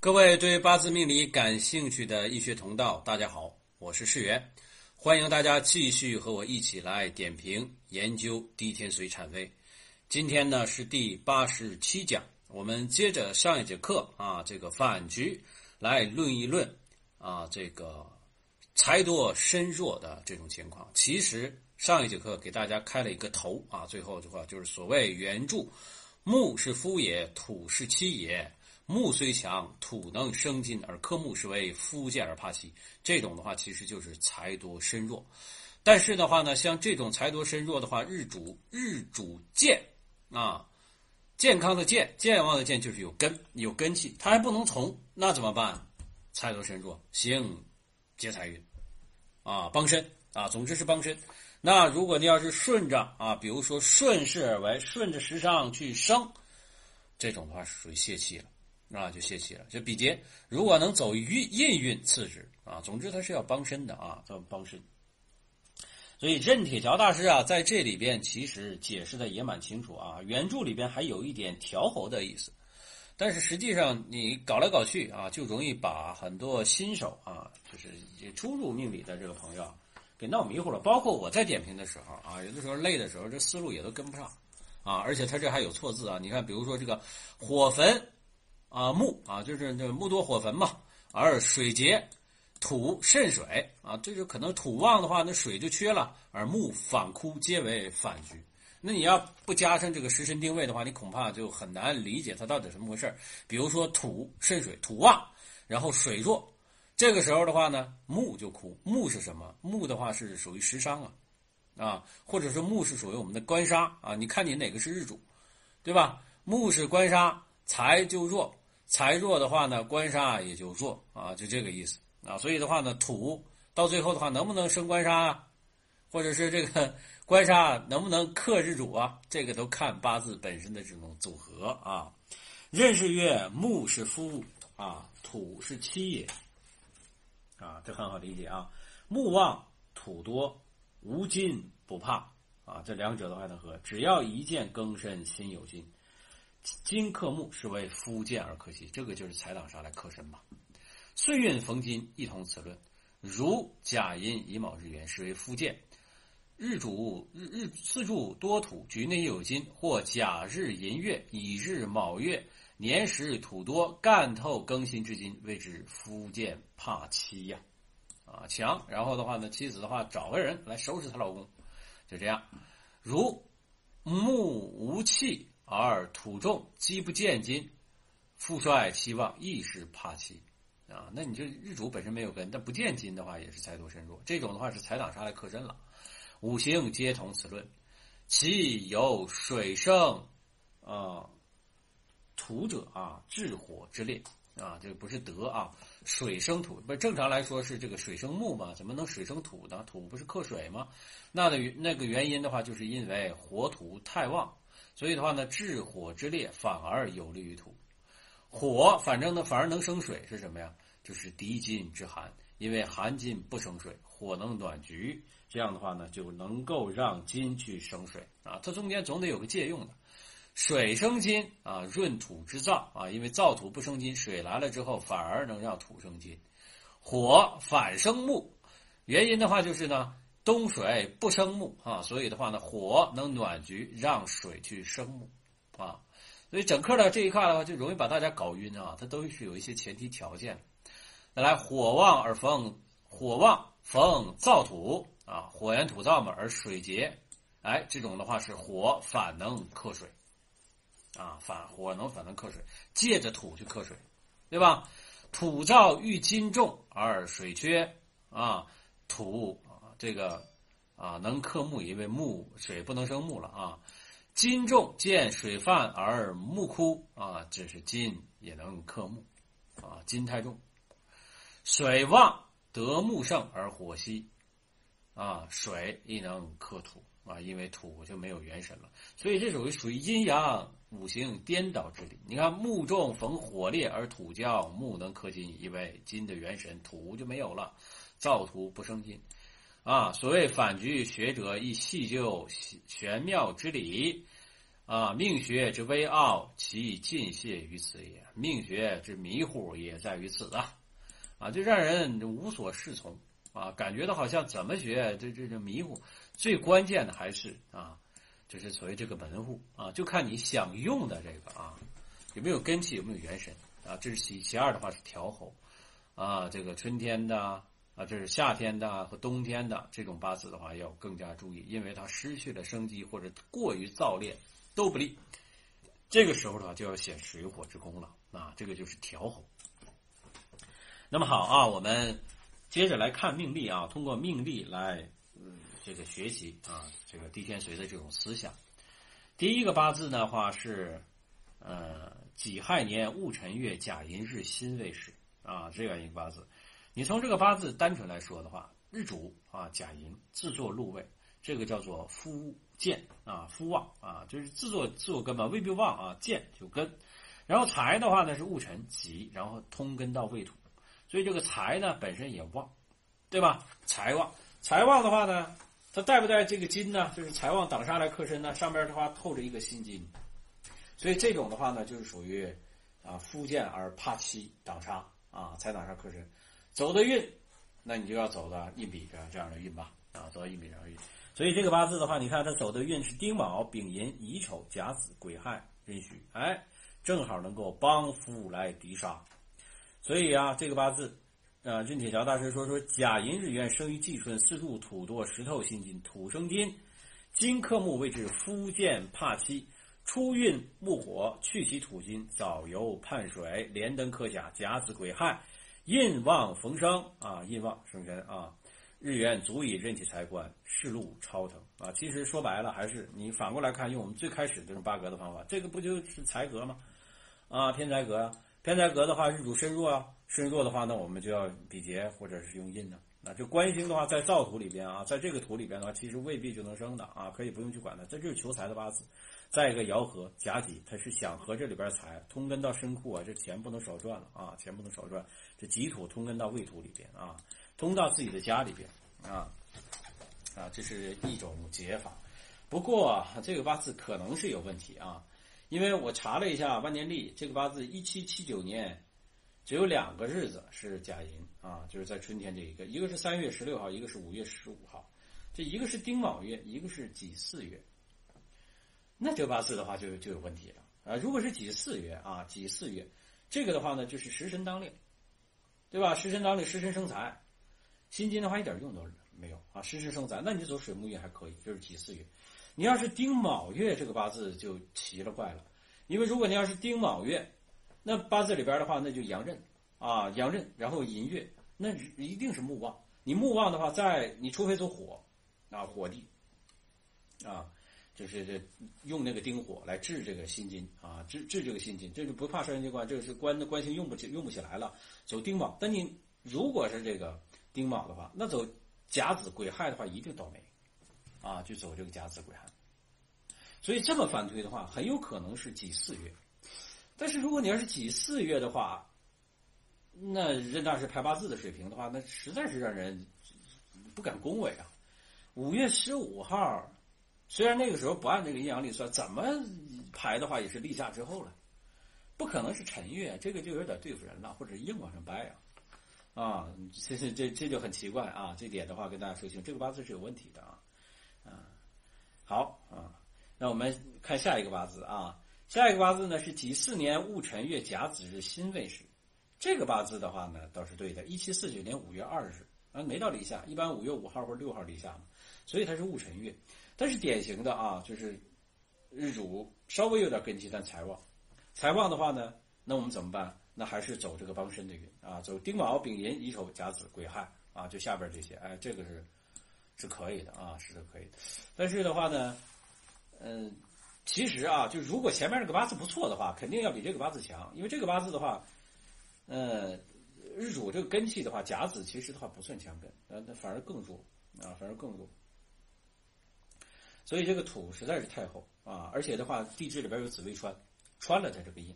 各位对八字命理感兴趣的易学同道，大家好，我是世元，欢迎大家继续和我一起来点评研究地天髓产位。今天呢是第八十七讲，我们接着上一节课啊，这个反局来论一论啊，这个财多身弱的这种情况。其实上一节课给大家开了一个头啊，最后的话就是所谓原著木是夫也，土是妻也。木虽强，土能生金，而克木是为夫健而怕妻。这种的话，其实就是财多身弱。但是的话呢，像这种财多身弱的话，日主日主健啊，健康的健，健忘的健，就是有根有根气，他还不能从，那怎么办？财多身弱，行劫财运啊，帮身啊，总之是帮身。那如果你要是顺着啊，比如说顺势而为，顺着时尚去生，这种的话属于泄气了。啊，就泄气了，就比劫。如果能走运印运次之啊，总之它是要帮身的啊，要帮身。所以任铁桥大师啊，在这里边其实解释的也蛮清楚啊。原著里边还有一点调喉的意思，但是实际上你搞来搞去啊，就容易把很多新手啊，就是初入命理的这个朋友给闹迷糊了。包括我在点评的时候啊，有的时候累的时候，这思路也都跟不上啊。而且他这还有错字啊，你看，比如说这个火焚。啊木啊，就是这木多火焚嘛，而水竭，土渗水啊，这就可能土旺的话，那水就缺了，而木反枯，皆为反局。那你要不加上这个时辰定位的话，你恐怕就很难理解它到底什么回事比如说土渗水，土旺，然后水弱，这个时候的话呢，木就枯。木是什么？木的话是属于食伤啊，啊，或者说木是属于我们的官杀啊。你看你哪个是日主，对吧？木是官杀，财就弱。财弱的话呢，官杀也就弱啊，就这个意思啊。所以的话呢，土到最后的话，能不能生官杀啊？或者是这个 官杀能不能克制主啊？这个都看八字本身的这种组合啊。壬是月，木是夫啊，土是妻也啊，这很好理解啊。木旺土多，无金不怕啊，这两者都还能合，只要一见庚申，心有金。金克木是为夫健而克妻，这个就是财党杀来克身嘛。岁运逢金，一同此论。如甲寅乙卯日元，是为夫健。日主日日四柱多土，局内有金，或甲日寅月、乙日卯月，年时土多，干透庚辛之金，谓之夫健怕妻呀。啊，强。然后的话呢，妻子的话找个人来收拾她老公，就这样。如木无气。而土重，积不见金，富衰期望亦是怕妻啊。那你这日主本身没有根，但不见金的话，也是财多身弱。这种的话是财挡杀来克身了。五行皆同此论，其有水生啊土者啊，治火之列啊，这个不是德啊。水生土，不正常来说是这个水生木嘛？怎么能水生土呢？土不是克水吗？那的那个原因的话，就是因为火土太旺。所以的话呢，治火之烈反而有利于土，火反正呢反而能生水是什么呀？就是敌金之寒，因为寒金不生水，火能暖局，这样的话呢就能够让金去生水啊。它中间总得有个借用的，水生金啊，润土之燥啊，因为燥土不生金，水来了之后反而能让土生金，火反生木，原因的话就是呢。冬水不生木啊，所以的话呢，火能暖局，让水去生木啊，所以整个的这一块的话，就容易把大家搞晕啊。它都是有一些前提条件。再来，火旺而逢火旺逢燥土啊，火炎土燥嘛，而水竭，哎，这种的话是火反能克水啊，反火能反能克水，借着土去克水，对吧？土燥遇金重而水缺啊，土。这个啊，能克木，因为木水不能生木了啊。金重见水泛而木枯啊，这是金也能克木啊。金太重，水旺得木盛而火稀啊，水亦能克土啊，因为土就没有元神了，所以这属于属于阴阳五行颠倒之理。你看木重逢火烈而土焦，木能克金，因为金的元神土就没有了，燥土不生金。啊，所谓反局，学者亦细究玄妙之理，啊，命学之微奥，其尽泄于此也；命学之迷糊也在于此啊！啊，就让人无所适从啊，感觉到好像怎么学这这这迷糊。最关键的还是啊，就是所谓这个门户啊，就看你想用的这个啊，有没有根气，有没有元神啊。这是其其二的话是调候啊，这个春天的啊，这是夏天的和冬天的这种八字的话要更加注意，因为它失去了生机或者过于燥烈。都不利，这个时候的话就要显水火之功了啊，这个就是调候。那么好啊，我们接着来看命例啊，通过命例来嗯这个学习啊这个地天髓的这种思想。第一个八字的话是呃己亥年戊辰月甲寅日辛未时啊这样一个八字。你从这个八字单纯来说的话，日主啊甲寅自作禄位，这个叫做夫。见啊，夫旺啊，就是自作自作根嘛，未必旺啊，见就根。然后财的话呢是戊辰吉，然后通根到未土，所以这个财呢本身也旺，对吧？财旺，财旺的话呢，它带不带这个金呢？就是财旺挡煞来克身呢，上面的话透着一个辛金，所以这种的话呢就是属于啊夫见而怕妻挡煞啊，财挡煞克身，走的运，那你就要走的印比这样这样的运吧啊，走到印比这样的运。所以这个八字的话，你看他走的运是丁卯、丙寅、乙丑、甲子、癸亥、壬戌，哎，正好能够帮夫来敌杀。所以啊，这个八字，啊，任铁桥大师说说甲寅日元生于季春，四柱土多石头辛金，土生金，金克木位置夫见怕妻，初运木火去其土金，早游盼水，连登克甲，甲子癸亥，印旺逢生啊，印旺生身啊。日元足以任其财官，仕路超腾啊！其实说白了，还是你反过来看，用我们最开始这种八格的方法，这个不就是财格吗？啊，偏财格啊，偏财格的话，日主身弱啊，身弱的话，那我们就要比劫或者是用印呢。那这官星的话，在造土里边啊，在这个土里边的话，其实未必就能生的啊，可以不用去管它，这就是求财的八字。再一个爻合甲己，他是想合这里边财，通根到身库啊，这钱不能少赚了啊，钱不能少赚。这己土通根到未土里边啊。通到自己的家里边，啊，啊，这是一种解法。不过这个八字可能是有问题啊，因为我查了一下万年历，这个八字一七七九年只有两个日子是甲寅啊，就是在春天这一个，一个是三月十六号，一个是五月十五号，这一个是丁卯月，一个是己巳月。那这个八字的话就就有问题了啊！如果是己巳月啊，己巳月，这个的话呢就是食神当令，对吧？食神当令，食神生财。辛金的话一点用都没有啊，食神生财，那你走水木运还可以，就是己巳月。你要是丁卯月，这个八字就奇了怪了，因为如果你要是丁卯月，那八字里边的话，那就阳刃啊，阳刃，然后寅月，那一定是木旺。你木旺的话，在你除非走火啊，火地啊，就是这用那个丁火来治这个辛金啊，治治这个辛金，这就不怕伤人节官，这个是官的官星用不起，用不起来了，走丁卯。但你如果是这个。丁卯的话，那走甲子癸亥的话，一定倒霉，啊，就走这个甲子癸亥。所以这么反推的话，很有可能是己巳月。但是如果你要是己巳月的话，那任大师排八字的水平的话，那实在是让人不敢恭维啊。五月十五号，虽然那个时候不按这个阴阳历算，怎么排的话也是立夏之后了，不可能是辰月，这个就有点对付人了，或者硬往上掰啊。啊，这这这这就很奇怪啊！这点的话跟大家说清，这个八字是有问题的啊。啊，好啊，那我们看下一个八字啊。下一个八字呢是己巳年戊辰月甲子日辛未时，这个八字的话呢倒是对的。一七四九年五月二日啊，没到立夏，一般五月五号或者六号立夏嘛，所以它是戊辰月。但是典型的啊，就是日主稍微有点根基，但财旺。财旺的话呢，那我们怎么办？那还是走这个帮身的运啊，走丁卯、丙寅、乙丑、甲子、癸亥啊，就下边这些，哎，这个是是可以的啊，是可以的。但是的话呢，嗯，其实啊，就如果前面这个八字不错的话，肯定要比这个八字强，因为这个八字的话，呃，日主这个根气的话，甲子其实的话不算强根，呃，那反而更弱啊，反而更弱。所以这个土实在是太厚啊，而且的话，地支里边有紫微穿，穿了它这个印。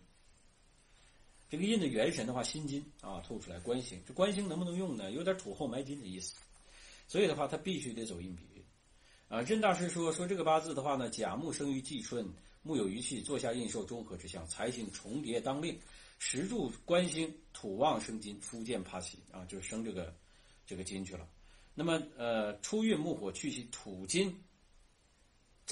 这个印的元神的话，辛金啊透出来，官星这官星能不能用呢？有点土厚埋金的意思，所以的话，他必须得走印比运啊。任大师说说这个八字的话呢，甲木生于季春，木有余气，坐下印受中和之象，财星重叠当令，石柱官星土旺生金，夫见帕喜啊，就是生这个这个金去了。那么呃，初运木火去其土金，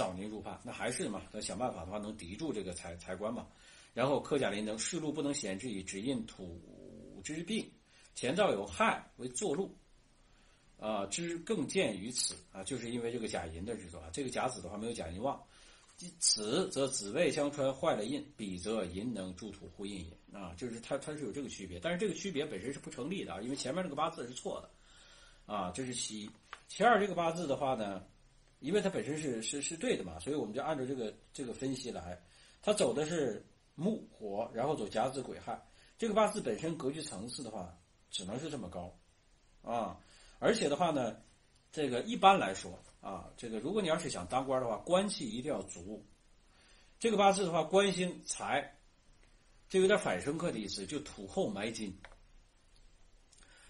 早年入判，那还是嘛，那想办法的话能抵住这个财财官嘛。然后克甲临能，世禄不能显之以，只印土之病，前兆有害为坐禄。啊，之更见于此啊，就是因为这个甲寅的日子啊，这个甲子的话没有甲寅旺，此则子位相穿坏了印，彼则寅能助土护印也啊，就是它它是有这个区别，但是这个区别本身是不成立的啊，因为前面这个八字是错的啊，这是其一，其二这个八字的话呢，因为它本身是是是对的嘛，所以我们就按照这个这个分析来，它走的是木火，然后走甲子癸亥，这个八字本身格局层次的话，只能是这么高啊。而且的话呢，这个一般来说啊，这个如果你要是想当官的话，官气一定要足。这个八字的话，官星财，这有点反生克的意思，就土后埋金。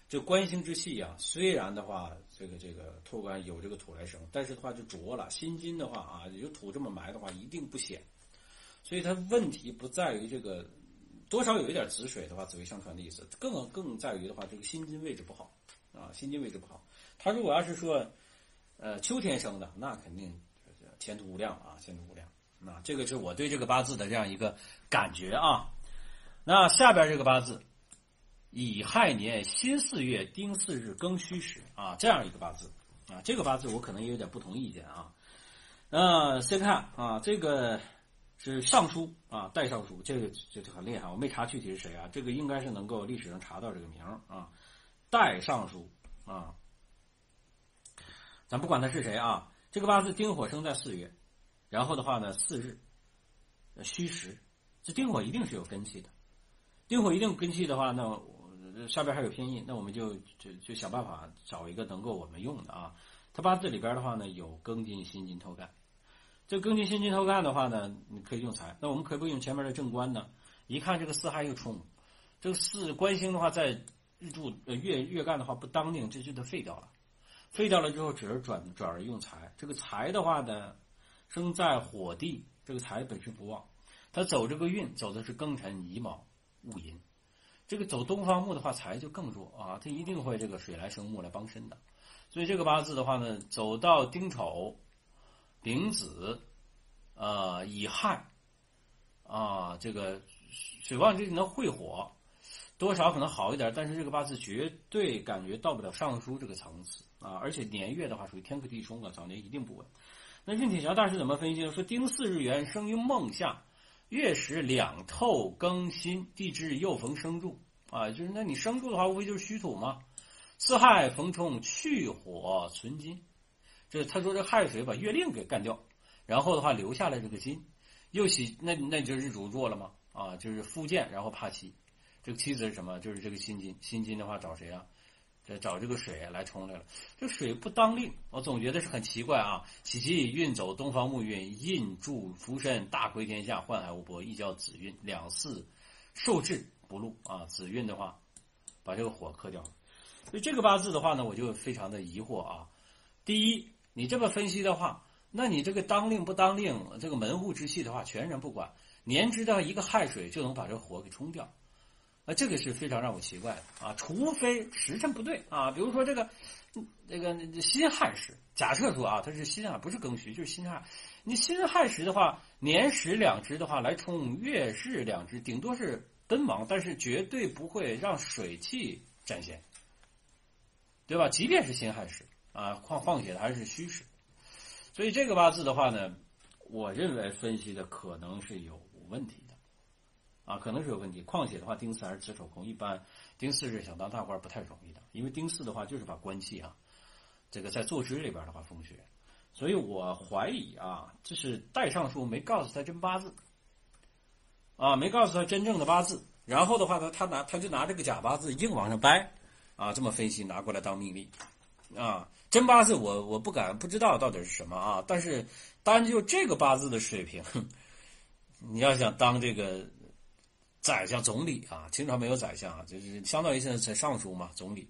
这官星之气呀，虽然的话，这个这个托管有这个土来生，但是的话就浊了。辛金的话啊，有土这么埋的话，一定不显。所以它问题不在于这个多少有一点子水的话，紫微相传的意思，更更在于的话，这个辛金位置不好。啊，心金位置不好。他如果要是说，呃，秋天生的，那肯定前途无量啊，前途无量。那这个是我对这个八字的这样一个感觉啊。那下边这个八字，乙亥年辛巳月丁巳日庚戌时啊，这样一个八字啊，这个八字我可能也有点不同意见啊。呃，先看啊，这个是尚书啊，代尚书，这个这就很厉害。我没查具体是谁啊，这个应该是能够历史上查到这个名啊。代尚书啊，咱不管他是谁啊，这个八字丁火生在四月，然后的话呢，四日，戌时，这丁火一定是有根气的，丁火一定有根气的话，那下边还有偏印，那我们就就就想办法找一个能够我们用的啊。他八字里边的话呢，有庚金、辛金透干，这个庚金、辛金透干的话呢，你可以用财，那我们可不可以用前面的正官呢？一看这个四害又冲，这个四官星的话在。日柱呃月月干的话不当令，这就得废掉了。废掉了之后，只是转转而用财。这个财的话呢，生在火地，这个财本身不旺。他走这个运，走的是庚辰乙卯戊寅。这个走东方木的话，财就更弱啊。他一定会这个水来生木来帮身的。所以这个八字的话呢，走到丁丑、丙子、呃乙亥啊，这个水旺这能会火。多少可能好一点，但是这个八字绝对感觉到不了尚书这个层次啊！而且年月的话属于天克地冲啊，早年一定不稳。那任铁桥大师怎么分析呢？说丁巳日元生于孟夏，月食两透庚辛，地支又逢生柱啊，就是那你生柱的话，无非就是虚土嘛。四害逢冲去火存金，这他说这亥水把月令给干掉，然后的话留下来这个金，又喜那那就是日主弱了嘛啊，就是复健，然后怕妻。这个妻子是什么？就是这个辛金。辛金的话找谁啊？这找这个水来冲来了。这水不当令，我总觉得是很奇怪啊。喜其运走东方木运，印柱福身，大魁天下，宦海无波，一交子运，两四受制不禄啊。子运的话，把这个火克掉了。所以这个八字的话呢，我就非常的疑惑啊。第一，你这么分析的话，那你这个当令不当令，这个门户之气的话，全然不管。年知道一个亥水就能把这个火给冲掉。这个是非常让我奇怪的啊！除非时辰不对啊，比如说这个，这个辛亥时，假设说啊，它是辛亥，不是庚戌，就是辛亥。你辛亥时的话，年时两支的话来冲月日两支，顶多是奔忙，但是绝对不会让水气展现，对吧？即便是辛亥时啊，况况且还是虚时，所以这个八字的话呢，我认为分析的可能是有问题。啊，可能是有问题。况且的话，丁巳还是子丑空，一般丁巳是想当大官不太容易的，因为丁巳的话就是把官气啊，这个在坐支里边的话风雪，所以我怀疑啊，这是代尚书没告诉他真八字，啊，没告诉他真正的八字，然后的话呢，他拿他就拿这个假八字硬往上掰，啊，这么分析拿过来当命令，啊，真八字我我不敢不知道到底是什么啊，但是单就这个八字的水平，你要想当这个。宰相、总理啊，清朝没有宰相啊，就是相当于现在在尚书嘛，总理。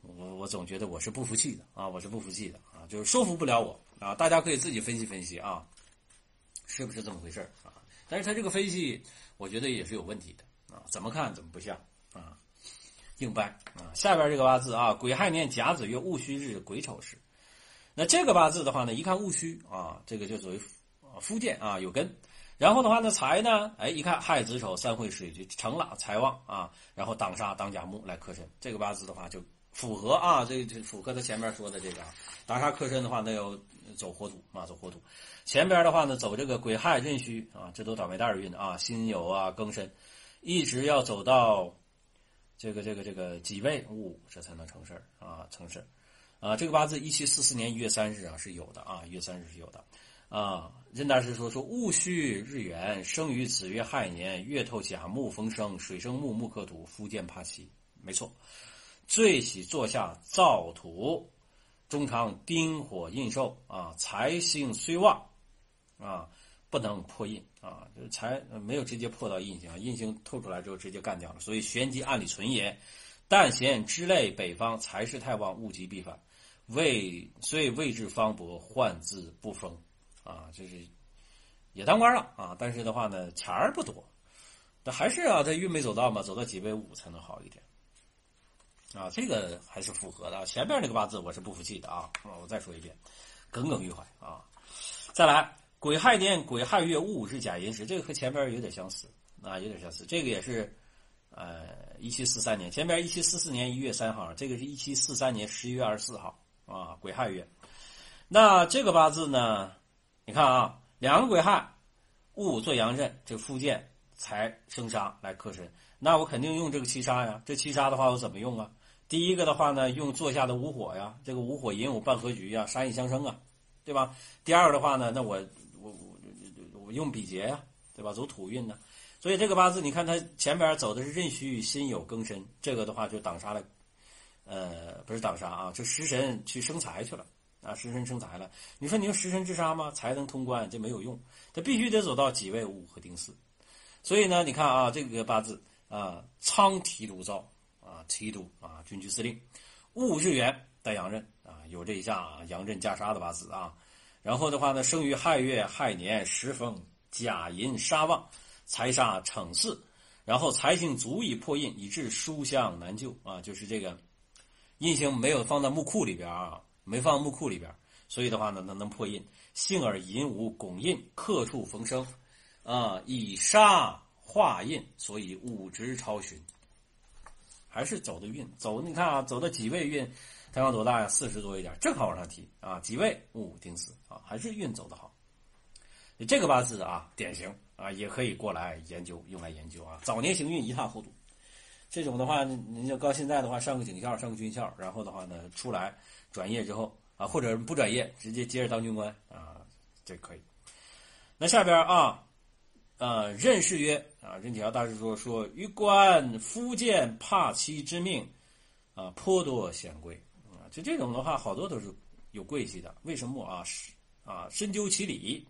我我总觉得我是不服气的啊，我是不服气的啊，就是说服不了我啊。大家可以自己分析分析啊。是不是这么回事啊？但是他这个分析，我觉得也是有问题的啊，怎么看怎么不像啊，硬掰啊。下边这个八字啊，癸亥年甲子月戊戌日癸丑时，那这个八字的话呢，一看戊戌啊，这个就属于夫建啊有根。然后的话呢，财呢，哎，一看亥子丑三会水局成了财旺啊。然后挡杀挡甲木来克身，这个八字的话就符合啊，这这符合他前面说的这个当杀克身的话，那要走火土啊，走火土。前边的话呢，走这个癸亥壬戌啊，这都倒霉蛋运啊，辛酉啊庚申，一直要走到这个这个这个己未戊，这才能成事儿啊，成事儿啊。这个八字一七四四年一月三日啊是有的啊，一月三日是有的。啊，任大师说说戊戌日元生于子月亥年，月透甲木逢生，水生木，木克土，夫见怕妻。没错，最喜坐下燥土，中常丁火印寿啊，财星虽旺啊，不能破印啊，就财没有直接破到印星，印星透出来之后直接干掉了，所以玄机暗里存也。但嫌之类北方财势太旺，物极必反，位所以位置方薄，患字不丰。啊，就是也当官了啊，但是的话呢，钱儿不多，那还是啊，他运没走到嘛，走到几位五才能好一点啊，这个还是符合的。前面那个八字我是不服气的啊，我再说一遍，耿耿于怀啊。再来，癸亥年癸亥月戊午是甲寅时，这个和前边有点相似啊，有点相似。这个也是呃一七四三年，前边一七四四年一月三号，这个是一七四三年十一月二十四号啊，癸亥月。那这个八字呢？你看啊，两个癸亥，戊午做阳刃，这福建财生杀来克身，那我肯定用这个七杀呀。这七杀的话，我怎么用啊？第一个的话呢，用坐下的午火呀，这个午火寅午半合局呀，杀印相生啊，对吧？第二的话呢，那我我我我用比劫呀，对吧？走土运呢，所以这个八字你看它前边走的是壬戌辛酉庚申，这个的话就挡杀了，呃，不是挡杀啊，就食神去生财去了。啊，食神生财了，你说你用食神制杀吗？才能通关，这没有用，他必须得走到己未戊和丁巳。所以呢，你看啊，这个八字啊，仓提督造啊，提督啊，军区司令，戊日元带阳刃啊，有这一下啊，阳刃加杀的八字啊。然后的话呢，生于亥月亥年，时逢甲寅杀旺，财杀逞巳，然后财星足以破印，以致书香难救啊，就是这个印星没有放在木库里边啊。没放木库里边，所以的话呢，能能破印。幸而寅午拱印，克处逢生，啊，以杀化印，所以五直超旬。还是走的运，走你看啊，走的几位运，太阳多大呀？四十多一点，正好往上提啊。几位戊丁巳啊，还是运走的好。这个八字啊，典型啊，也可以过来研究，用来研究啊。早年行运一塌糊涂，这种的话，你就到现在的话，上个警校，上个军校，然后的话呢，出来。转业之后啊，或者不转业，直接接着当军官啊，这可以。那下边啊，呃，任氏曰啊，任铁桥大师说说，于官夫见怕妻之命啊，颇多显贵啊，就这种的话，好多都是有贵气的。为什么啊？是啊，深究其理，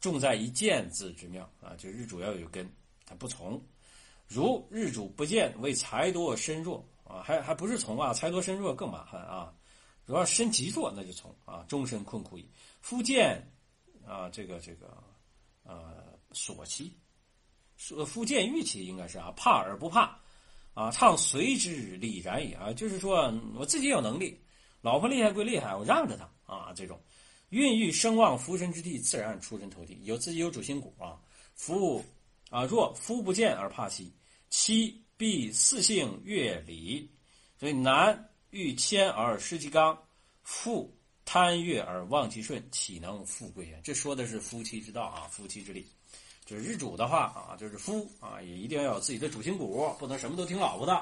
重在一见字之妙啊，就日主要有根，他不从。如日主不见，为财多身弱啊，还还不是从啊，财多身弱更麻烦啊。主要身极弱，那就从啊，终身困苦矣。夫见啊，这个这个呃，所期，说夫见欲期应该是啊，怕而不怕啊，唱随之理然也啊，就是说我自己有能力，老婆厉害归厉害，我让着她啊，这种孕育声望福身之地，自然出人头地，有自己有主心骨啊。夫啊，若夫不见而怕妻，妻必四性乐礼，所以男。欲谦而失其刚，妇贪悦而忘其顺，岂能富贵也？这说的是夫妻之道啊，夫妻之理。就是日主的话啊，就是夫啊，也一定要有自己的主心骨，不能什么都听老婆的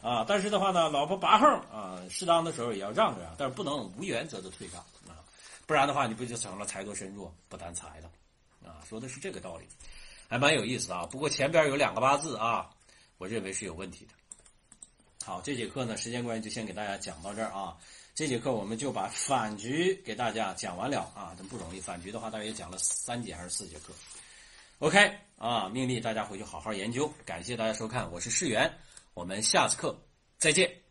啊。但是的话呢，老婆拔横啊，适当的时候也要让着啊，但是不能无原则的退让啊，不然的话，你不就成了财多身弱不担财了啊？说的是这个道理，还蛮有意思啊。不过前边有两个八字啊，我认为是有问题的。好，这节课呢，时间关系就先给大家讲到这儿啊。这节课我们就把反局给大家讲完了啊，真不容易。反局的话，大约讲了三节还是四节课。OK 啊，命令大家回去好好研究。感谢大家收看，我是世源，我们下次课再见。